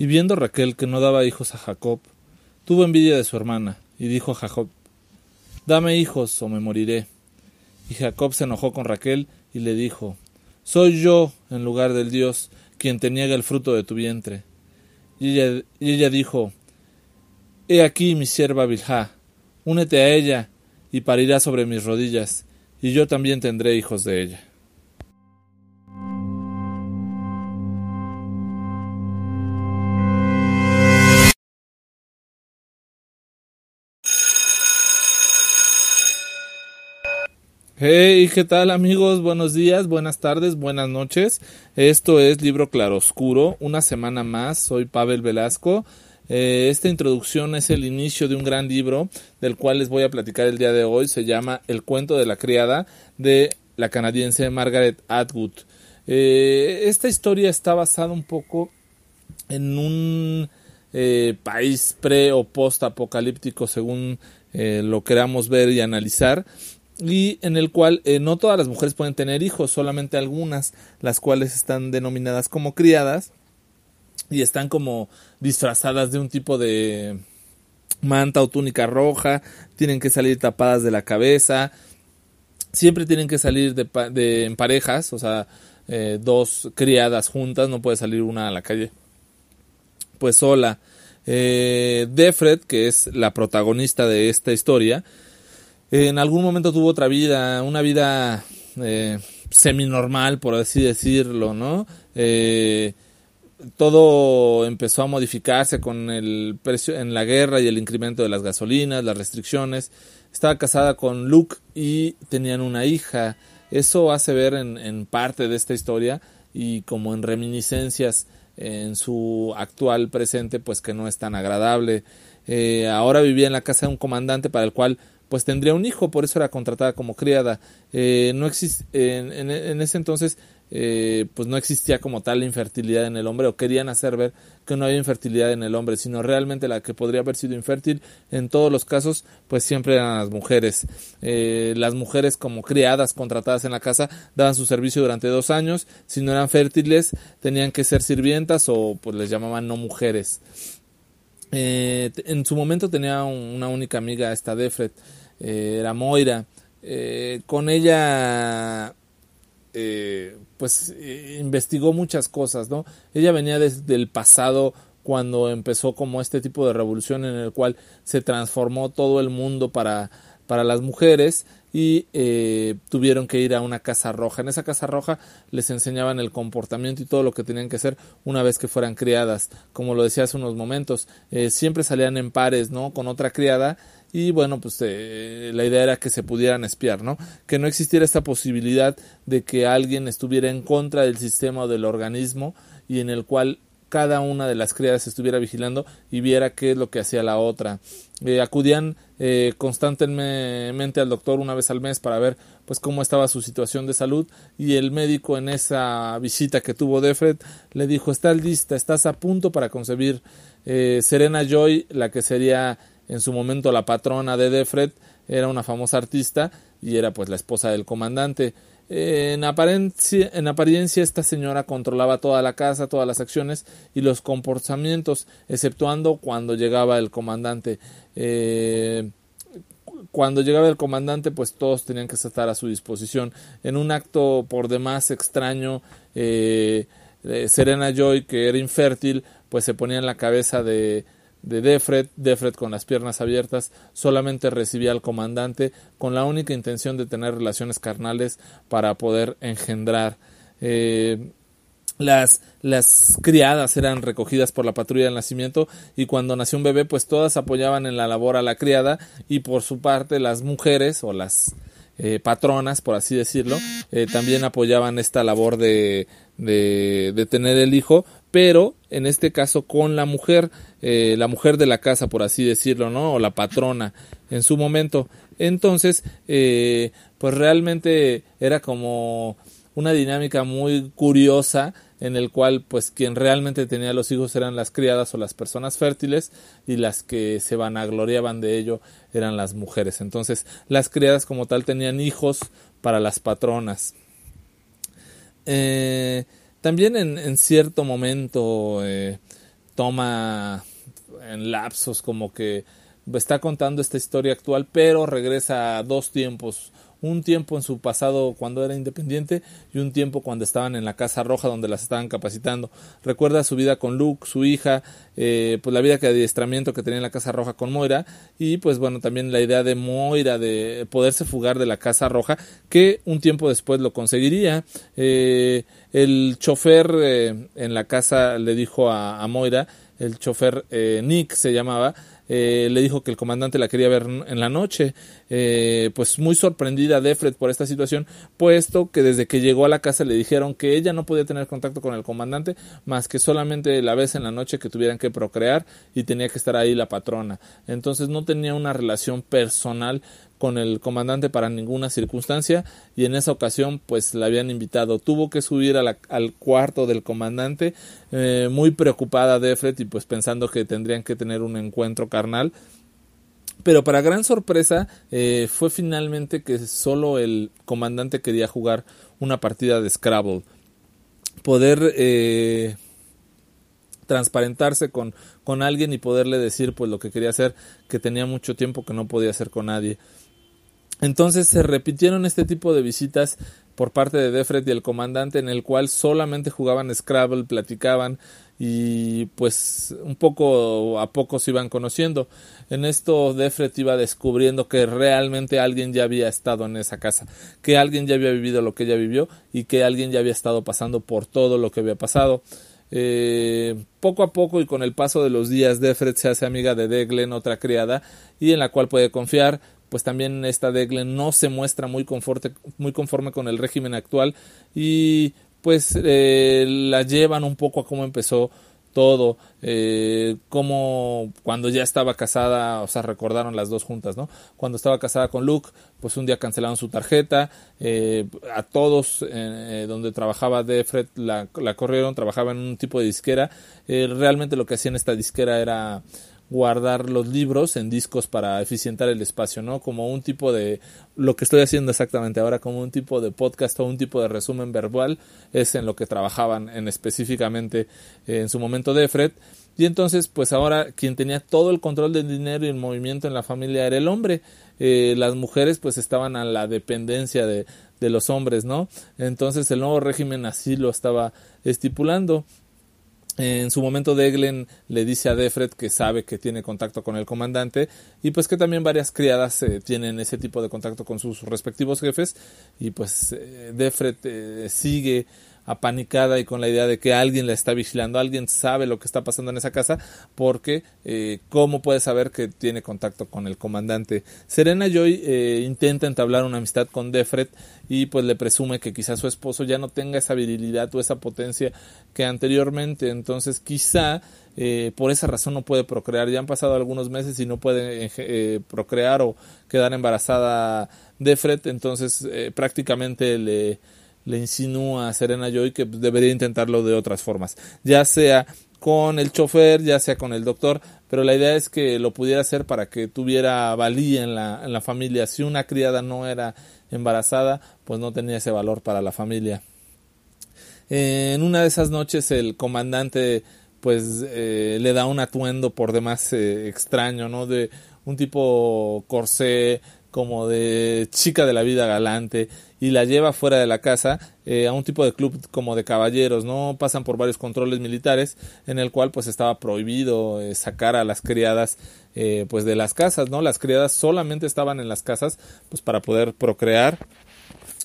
Y viendo Raquel que no daba hijos a Jacob, tuvo envidia de su hermana, y dijo a Jacob, Dame hijos o me moriré. Y Jacob se enojó con Raquel y le dijo, Soy yo, en lugar del Dios, quien te niega el fruto de tu vientre. Y ella, y ella dijo, He aquí mi sierva Bilhá, únete a ella y parirá sobre mis rodillas, y yo también tendré hijos de ella. Hey, ¿qué tal amigos? Buenos días, buenas tardes, buenas noches. Esto es Libro Claroscuro, una semana más. Soy Pavel Velasco. Eh, esta introducción es el inicio de un gran libro del cual les voy a platicar el día de hoy. Se llama El cuento de la criada de la canadiense Margaret Atwood. Eh, esta historia está basada un poco en un eh, país pre o post apocalíptico según lo queramos ver y analizar y en el cual eh, no todas las mujeres pueden tener hijos, solamente algunas, las cuales están denominadas como criadas y están como disfrazadas de un tipo de manta o túnica roja, tienen que salir tapadas de la cabeza, siempre tienen que salir de, en parejas, o sea, eh, dos criadas juntas, no puede salir una a la calle pues sola. Eh, Defred, que es la protagonista de esta historia, en algún momento tuvo otra vida, una vida eh, semi-normal, por así decirlo, ¿no? Eh, todo empezó a modificarse con el precio en la guerra y el incremento de las gasolinas, las restricciones. Estaba casada con Luke y tenían una hija. Eso hace ver en, parte de esta historia y como en reminiscencias en su actual presente, pues que no es tan agradable. Eh, ahora vivía en la casa de un comandante para el cual pues tendría un hijo, por eso era contratada como criada. Eh, no existe, en, en, ese entonces, eh, pues no existía como tal infertilidad en el hombre, o querían hacer ver que no había infertilidad en el hombre, sino realmente la que podría haber sido infértil en todos los casos, pues siempre eran las mujeres. Eh, las mujeres como criadas contratadas en la casa daban su servicio durante dos años, si no eran fértiles tenían que ser sirvientas o pues les llamaban no mujeres. En su momento tenía una única amiga, esta Defred, eh, era Moira. Eh, con ella, eh, pues, investigó muchas cosas, ¿no? Ella venía desde el pasado cuando empezó como este tipo de revolución en el cual se transformó todo el mundo para, para las mujeres y tuvieron que ir a una casa roja. En esa casa roja les enseñaban el comportamiento y todo lo que tenían que hacer una vez que fueran criadas. Como lo decía hace unos momentos, siempre salían en pares, ¿no? Con otra criada y bueno, pues eh, la idea era que se pudieran espiar, ¿no? Que no existiera esta posibilidad de que alguien estuviera en contra del sistema o del organismo y en el cual cada una de las criadas estuviera vigilando y viera qué es lo que hacía la otra. Eh, acudían eh, constantemente al doctor una vez al mes para ver pues cómo estaba su situación de salud y el médico en esa visita que tuvo Defred le dijo estás lista, estás a punto para concebir. Serena Joy, la que sería en su momento la patrona de Defred era una famosa artista y era pues la esposa del comandante. En apariencia, en apariencia, esta señora controlaba toda la casa, todas las acciones y los comportamientos, exceptuando cuando llegaba el comandante. Eh, cuando llegaba el comandante, pues todos tenían que estar a su disposición. En un acto por demás extraño, eh, Serena Joy, que era infértil, pues se ponía en la cabeza de, de Defred, Defred con las piernas abiertas, solamente recibía al comandante con la única intención de tener relaciones carnales para poder engendrar. Eh, las, las criadas eran recogidas por la patrulla del nacimiento y cuando nació un bebé pues todas apoyaban en la labor a la criada y por su parte las mujeres o las eh, patronas, por así decirlo, eh, también apoyaban esta labor de, de, de, tener el hijo, pero en este caso con la mujer, eh, la mujer de la casa, por así decirlo, ¿no? O la patrona en su momento. Entonces, eh, pues realmente era como una dinámica muy curiosa en el cual pues quien realmente tenía los hijos eran las criadas o las personas fértiles y las que se vanagloriaban de ello eran las mujeres. Entonces las criadas como tal tenían hijos para las patronas. Eh, también en, cierto momento eh, toma en lapsos como que está contando esta historia actual, pero regresa a dos tiempos, un tiempo en su pasado cuando era independiente y un tiempo cuando estaban en la Casa Roja donde las estaban capacitando. Recuerda su vida con Luke, su hija, eh, pues la vida que adiestramiento que tenía en la Casa Roja con Moira y pues bueno también la idea de Moira de poderse fugar de la Casa Roja que un tiempo después lo conseguiría. Eh, el chofer eh, en la casa le dijo a, Moira, el chofer Nick se llamaba, eh, le dijo que el comandante la quería ver en la noche. Eh, pues muy sorprendida Defred por esta situación, puesto que desde que llegó a la casa le dijeron que ella no podía tener contacto con el comandante más que solamente la vez en la noche que tuvieran que procrear y tenía que estar ahí la patrona. Entonces no tenía una relación personal con el comandante para ninguna circunstancia y en esa ocasión pues la habían invitado. Tuvo que subir al cuarto del comandante eh, muy preocupada Defred y pues pensando que tendrían que tener un encuentro carnal. Pero para gran sorpresa eh, fue finalmente que solo el comandante quería jugar una partida de Scrabble. Poder eh, transparentarse con, con alguien y poderle decir pues lo que quería hacer, que tenía mucho tiempo que no podía hacer con nadie. Entonces se repitieron este tipo de visitas por parte de Defred y el comandante en el cual solamente jugaban Scrabble, platicaban y pues un poco a poco se iban conociendo. En esto Defred iba descubriendo que realmente alguien ya había estado en esa casa, que alguien ya había vivido lo que ella vivió y que alguien ya había estado pasando por todo lo que había pasado. Eh, poco a poco y con el paso de los días Defred se hace amiga de Deglen, otra criada, y en la cual puede confiar, pues también esta Degle no se muestra muy, muy conforme con el régimen actual y pues eh, la llevan un poco a cómo empezó todo, eh, como cuando ya estaba casada, o sea, recordaron las dos juntas, ¿no? Cuando estaba casada con Luke, pues un día cancelaron su tarjeta, eh, a todos eh, donde trabajaba Defred la, la corrieron, trabajaba en un tipo de disquera, realmente lo que hacía en esta disquera era guardar los libros en discos para eficientar el espacio, ¿no? Como un tipo de, lo que estoy haciendo exactamente ahora, como un tipo de podcast o un tipo de resumen verbal, es en lo que trabajaban en específicamente en su momento de Fred. Y entonces, pues ahora quien tenía todo el control del dinero y el movimiento en la familia era el hombre. Eh, las mujeres pues estaban a la dependencia de, de los hombres, ¿no? Entonces el nuevo régimen así lo estaba estipulando. En su momento Deglen le dice a Defred que sabe que tiene contacto con el comandante y pues que también varias criadas eh, tienen ese tipo de contacto con sus respectivos jefes y pues eh, Defred eh, sigue apanicada y con la idea de que alguien la está vigilando, alguien sabe lo que está pasando en esa casa, porque eh, ¿cómo puede saber que tiene contacto con el comandante? Serena Joy eh, intenta entablar una amistad con Defred y pues le presume que quizá su esposo ya no tenga esa virilidad o esa potencia que anteriormente, entonces quizá eh, por esa razón no puede procrear. Ya han pasado algunos meses y no puede eh, procrear o quedar embarazada Defred, entonces prácticamente le le insinúa a Serena Joy que debería intentarlo de otras formas, ya sea con el chofer, ya sea con el doctor, pero la idea es que lo pudiera hacer para que tuviera valía en la, en la familia. Si una criada no era embarazada, pues no tenía ese valor para la familia. En una de esas noches el comandante pues eh, le da un atuendo por demás eh, extraño, ¿no? De un tipo corsé, como de chica de la vida galante y la lleva fuera de la casa eh, a un tipo de club como de caballeros, ¿no? Pasan por varios controles militares en el cual pues estaba prohibido eh, sacar a las criadas eh, pues de las casas, ¿no? Las criadas solamente estaban en las casas pues para poder procrear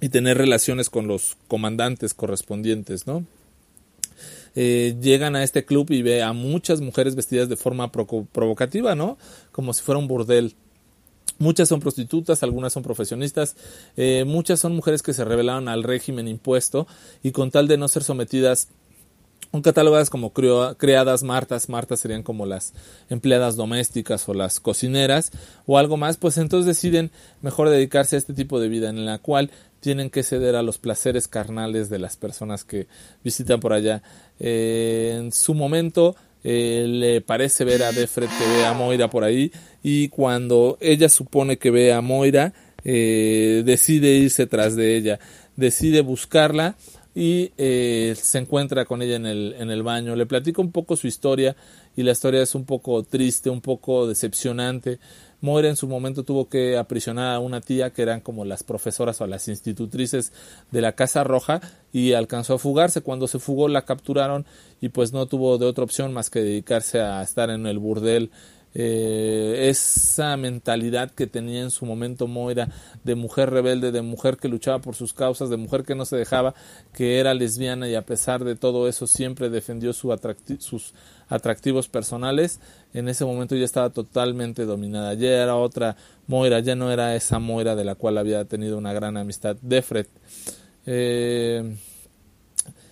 y tener relaciones con los comandantes correspondientes, ¿no? Llegan a este club y ve a muchas mujeres vestidas de forma provocativa, ¿no? Como si fuera un burdel. Muchas son prostitutas, algunas son profesionistas, eh, muchas son mujeres que se rebelaron al régimen impuesto y con tal de no ser sometidas son catalogadas como creadas martas, martas serían como las empleadas domésticas o las cocineras o algo más, pues entonces deciden mejor dedicarse a este tipo de vida en la cual tienen que ceder a los placeres carnales de las personas que visitan por allá. Eh, en su momento eh, le parece ver a Defred que ve a Moira por ahí y cuando ella supone que ve a Moira eh, decide irse tras de ella, decide buscarla y se encuentra con ella en el, en el baño. Le platica un poco su historia y la historia es un poco triste, un poco decepcionante. Moira en su momento tuvo que aprisionar a una tía que eran como las profesoras o las institutrices de la Casa Roja y alcanzó a fugarse. Cuando se fugó la capturaron y pues no tuvo de otra opción más que dedicarse a estar en el burdel eh, esa mentalidad que tenía en su momento Moira de mujer rebelde, de mujer que luchaba por sus causas, de mujer que no se dejaba, que era lesbiana y a pesar de todo eso siempre defendió sus atractivos personales, en ese momento ya estaba totalmente dominada, ya era otra Moira, ya no era esa Moira de la cual había tenido una gran amistad Defred. Eh,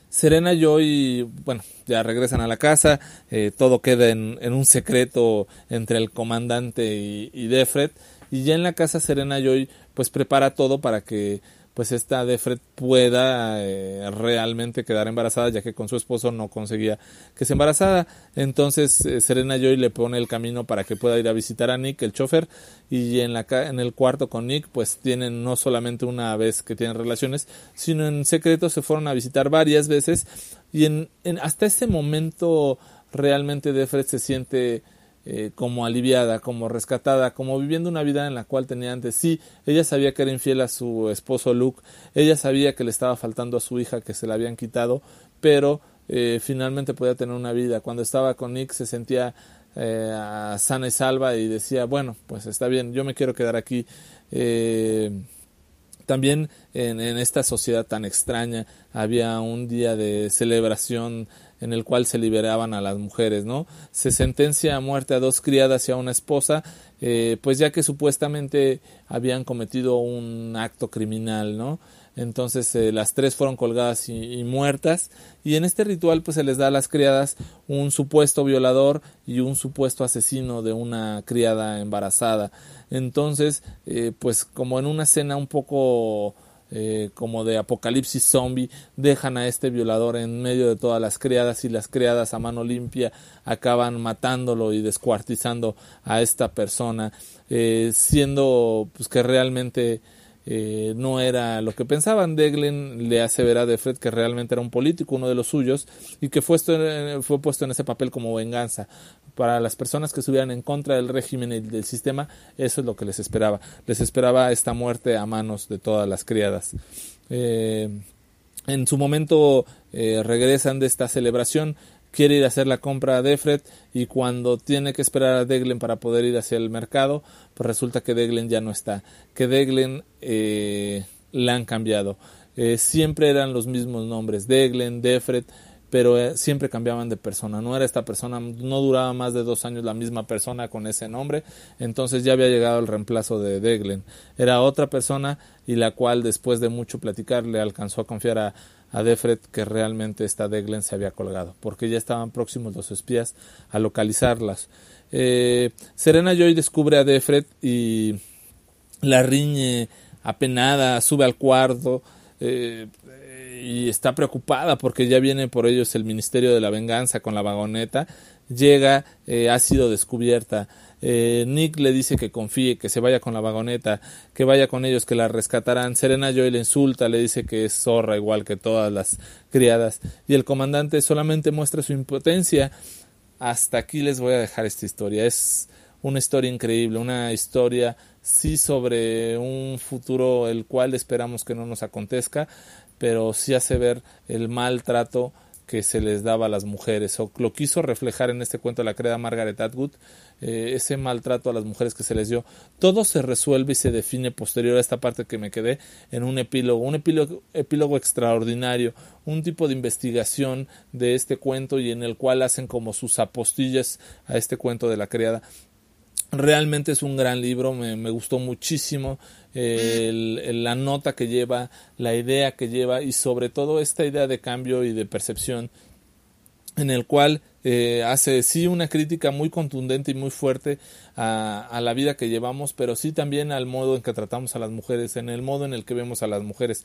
Serena y Joy, bueno, ya regresan a la casa, eh, todo queda en, un secreto entre el comandante y, y Defred, y ya en la casa Serena Joy pues prepara todo para que pues esta Defred pueda eh, realmente quedar embarazada, ya que con su esposo no conseguía que se embarazada. Entonces eh, Serena Joy le pone el camino para que pueda ir a visitar a Nick, el chofer, y en, la, en el cuarto con Nick, pues tienen no solamente una vez que tienen relaciones, sino en secreto se fueron a visitar varias veces, y en hasta ese momento realmente Defred se siente eh, como aliviada, como rescatada, como viviendo una vida en la cual tenía antes. Sí, ella sabía que era infiel a su esposo Luke, ella sabía que le estaba faltando a su hija, que se la habían quitado, pero eh, finalmente podía tener una vida. Cuando estaba con Nick se sentía eh, sana y salva y decía, bueno, pues está bien, yo me quiero quedar aquí. también en, en, esta sociedad tan extraña había un día de celebración en el cual se liberaban a las mujeres, ¿no? Se sentencia a muerte a dos criadas y a una esposa, eh, pues ya que supuestamente habían cometido un acto criminal, ¿no? Entonces eh, las tres fueron colgadas y, muertas y en este ritual pues se les da a las criadas un supuesto violador y un supuesto asesino de una criada embarazada. Entonces eh, pues como en una escena un poco eh, como de apocalipsis zombie, dejan a este violador en medio de todas las criadas y las criadas a mano limpia acaban matándolo y descuartizando a esta persona, eh, siendo pues que realmente eh, no era lo que pensaban. Deglen le hace ver a Defred que realmente era un político, uno de los suyos, y que fue, fue puesto en ese papel como venganza para las personas que estuvieran en contra del régimen y del sistema, eso es lo que les esperaba. Les esperaba esta muerte a manos de todas las criadas. Eh, en su momento eh, regresan de esta celebración, quiere ir a hacer la compra a Defred y cuando tiene que esperar a Deglen para poder ir hacia el mercado, pues resulta que Deglen ya no está, que Deglen eh, la han cambiado. siempre eran los mismos nombres, Deglen, Defred, pero eh, siempre cambiaban de persona. No era esta persona, no duraba más de dos años la misma persona con ese nombre. Entonces ya había llegado el reemplazo de Deglen. Era otra persona y la cual después de mucho platicar le alcanzó a confiar a, a Defred que realmente esta Deglen se había colgado, porque ya estaban próximos los espías a localizarlas. Eh, Serena Joy descubre a Defred y la riñe apenada, sube al cuarto. Eh, y está preocupada porque ya viene por ellos el Ministerio de la Venganza con la vagoneta. Llega, eh, ha sido descubierta. Eh, Nick le dice que confíe, que se vaya con la vagoneta, que vaya con ellos, que la rescatarán. Serena Joy le insulta, le dice que es zorra igual que todas las criadas. Y el comandante solamente muestra su impotencia. Hasta aquí les voy a dejar esta historia. Es una historia increíble, una historia sí sobre un futuro el cual esperamos que no nos acontezca, pero sí hace ver el maltrato que se les daba a las mujeres, o lo quiso reflejar en este cuento de la creda Margaret Atwood, eh, ese maltrato a las mujeres que se les dio. Todo se resuelve y se define posterior a esta parte que me quedé en un epílogo, un epílogo, epílogo extraordinario, un tipo de investigación de este cuento y en el cual hacen como sus apostillas a este cuento de la criada. Realmente es un gran libro, me, me gustó muchísimo la nota que lleva, la idea que lleva y sobre todo esta idea de cambio y de percepción en el cual eh, hace sí una crítica muy contundente y muy fuerte a, a, la vida que llevamos, pero sí también al modo en que tratamos a las mujeres, en el modo en el que vemos a las mujeres.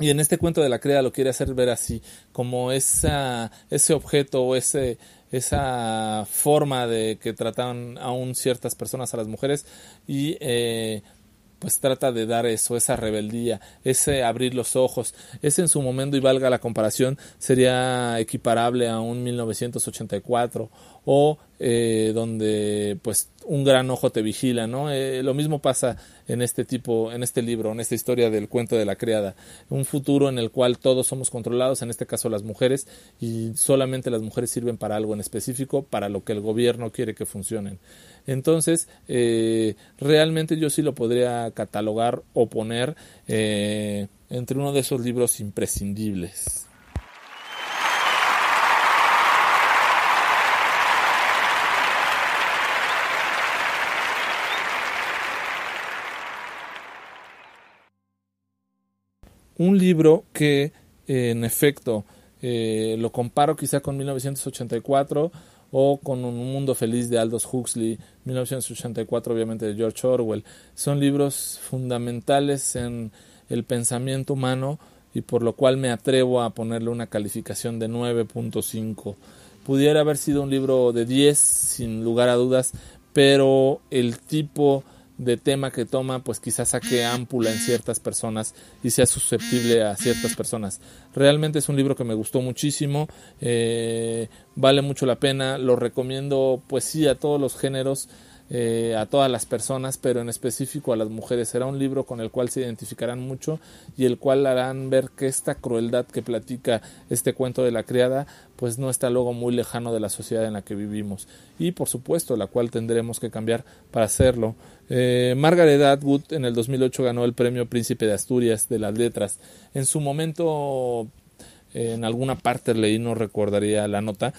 Y en este cuento de la crea lo quiere hacer ver así, como esa, ese objeto o ese, esa forma de que tratan aún ciertas personas a las mujeres y eh, pues trata de dar eso, esa rebeldía, ese abrir los ojos. Ese en su momento, y valga la comparación, sería equiparable a un 1984 o eh, donde pues un gran ojo te vigila, ¿no? Eh, lo mismo pasa en este tipo, en este libro, en esta historia del cuento de la criada, un futuro en el cual todos somos controlados, en este caso las mujeres, y solamente las mujeres sirven para algo en específico, para lo que el gobierno quiere que funcionen. Entonces, eh, realmente yo sí lo podría catalogar o poner entre uno de esos libros imprescindibles. Un libro que en efecto eh, lo comparo quizá con 1984 o con Un Mundo Feliz de Aldous Huxley, 1984 obviamente de George Orwell. Son libros fundamentales en el pensamiento humano y por lo cual me atrevo a ponerle una calificación de 9.5. Pudiera haber sido un libro de 10 sin lugar a dudas, pero el tipo de tema que toma, pues quizás saque ámpula en ciertas personas y sea susceptible a ciertas personas. Realmente es un libro que me gustó muchísimo, eh, vale mucho la pena, lo recomiendo pues sí a todos los géneros. Eh, a todas las personas, pero en específico a las mujeres. Será un libro con el cual se identificarán mucho y el cual harán ver que esta crueldad que platica este cuento de la criada, pues no está luego muy lejano de la sociedad en la que vivimos y por supuesto la cual tendremos que cambiar para hacerlo. Eh, Margaret Atwood en el 2008 ganó el premio Príncipe de Asturias de las Letras. En su momento, en alguna parte leí, no recordaría la nota,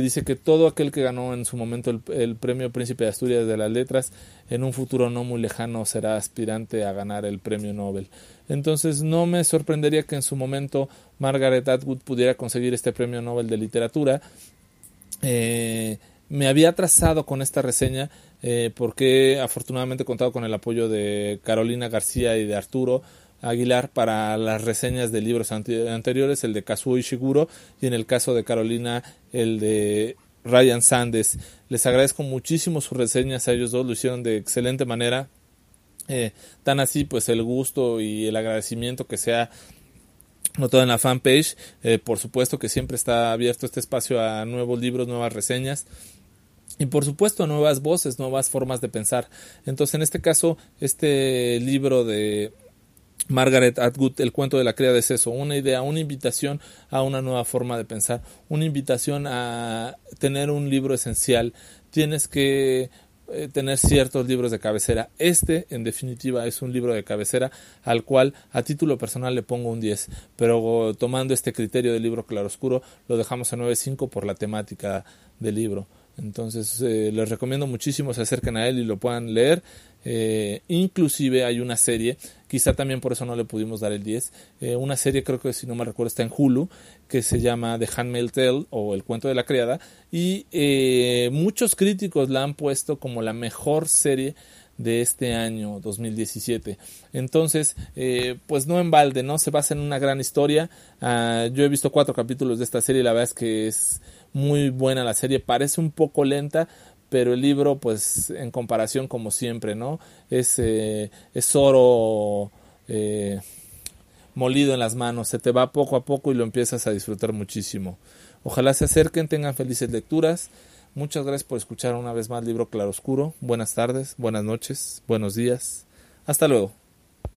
dice que todo aquel que ganó en su momento el, premio Príncipe de Asturias de las Letras, en un futuro no muy lejano será aspirante a ganar el premio Nobel. Entonces no me sorprendería que en su momento Margaret Atwood pudiera conseguir este premio Nobel de literatura. Eh, me había trazado con esta reseña eh, porque afortunadamente he contado con el apoyo de Carolina García y de Arturo Aguilar para las reseñas de libros anteriores, el de Kazuo Ishiguro y en el caso de Carolina el de Ryan Sandes. Les agradezco muchísimo sus reseñas a ellos dos, lo hicieron de excelente manera. Eh, tan así pues el gusto y el agradecimiento que sea notado en la fanpage. Eh, por supuesto que siempre está abierto este espacio a nuevos libros, nuevas reseñas. Y por supuesto nuevas voces, nuevas formas de pensar. Entonces en este caso, este libro de Margaret Atwood, El cuento de la criada es eso, una idea, una invitación a una nueva forma de pensar, una invitación a tener un libro esencial. Tienes que eh, tener ciertos libros de cabecera. Este, en definitiva, es un libro de cabecera al cual a título personal le pongo un 10, pero tomando este criterio del libro claroscuro lo dejamos a 9.5 por la temática del libro. Entonces eh, les recomiendo muchísimo se acerquen a él y lo puedan leer. Eh, inclusive hay una serie, quizá también por eso no le pudimos dar el 10, eh, una serie creo que si no me recuerdo está en Hulu, que se llama The Handmaid's Tale o El cuento de la criada, y muchos críticos la han puesto como la mejor serie de este año 2017. Entonces, pues no en balde, ¿no? Se basa en una gran historia. Ah, yo he visto cuatro capítulos de esta serie y la verdad es que es muy buena la serie, parece un poco lenta, pero el libro, pues en comparación como siempre, ¿no? Es, eh, es oro eh, molido en las manos, se te va poco a poco y lo empiezas a disfrutar muchísimo. Ojalá se acerquen, tengan felices lecturas. Muchas gracias por escuchar una vez más Libro Claroscuro. Buenas tardes, buenas noches, buenos días. Hasta luego.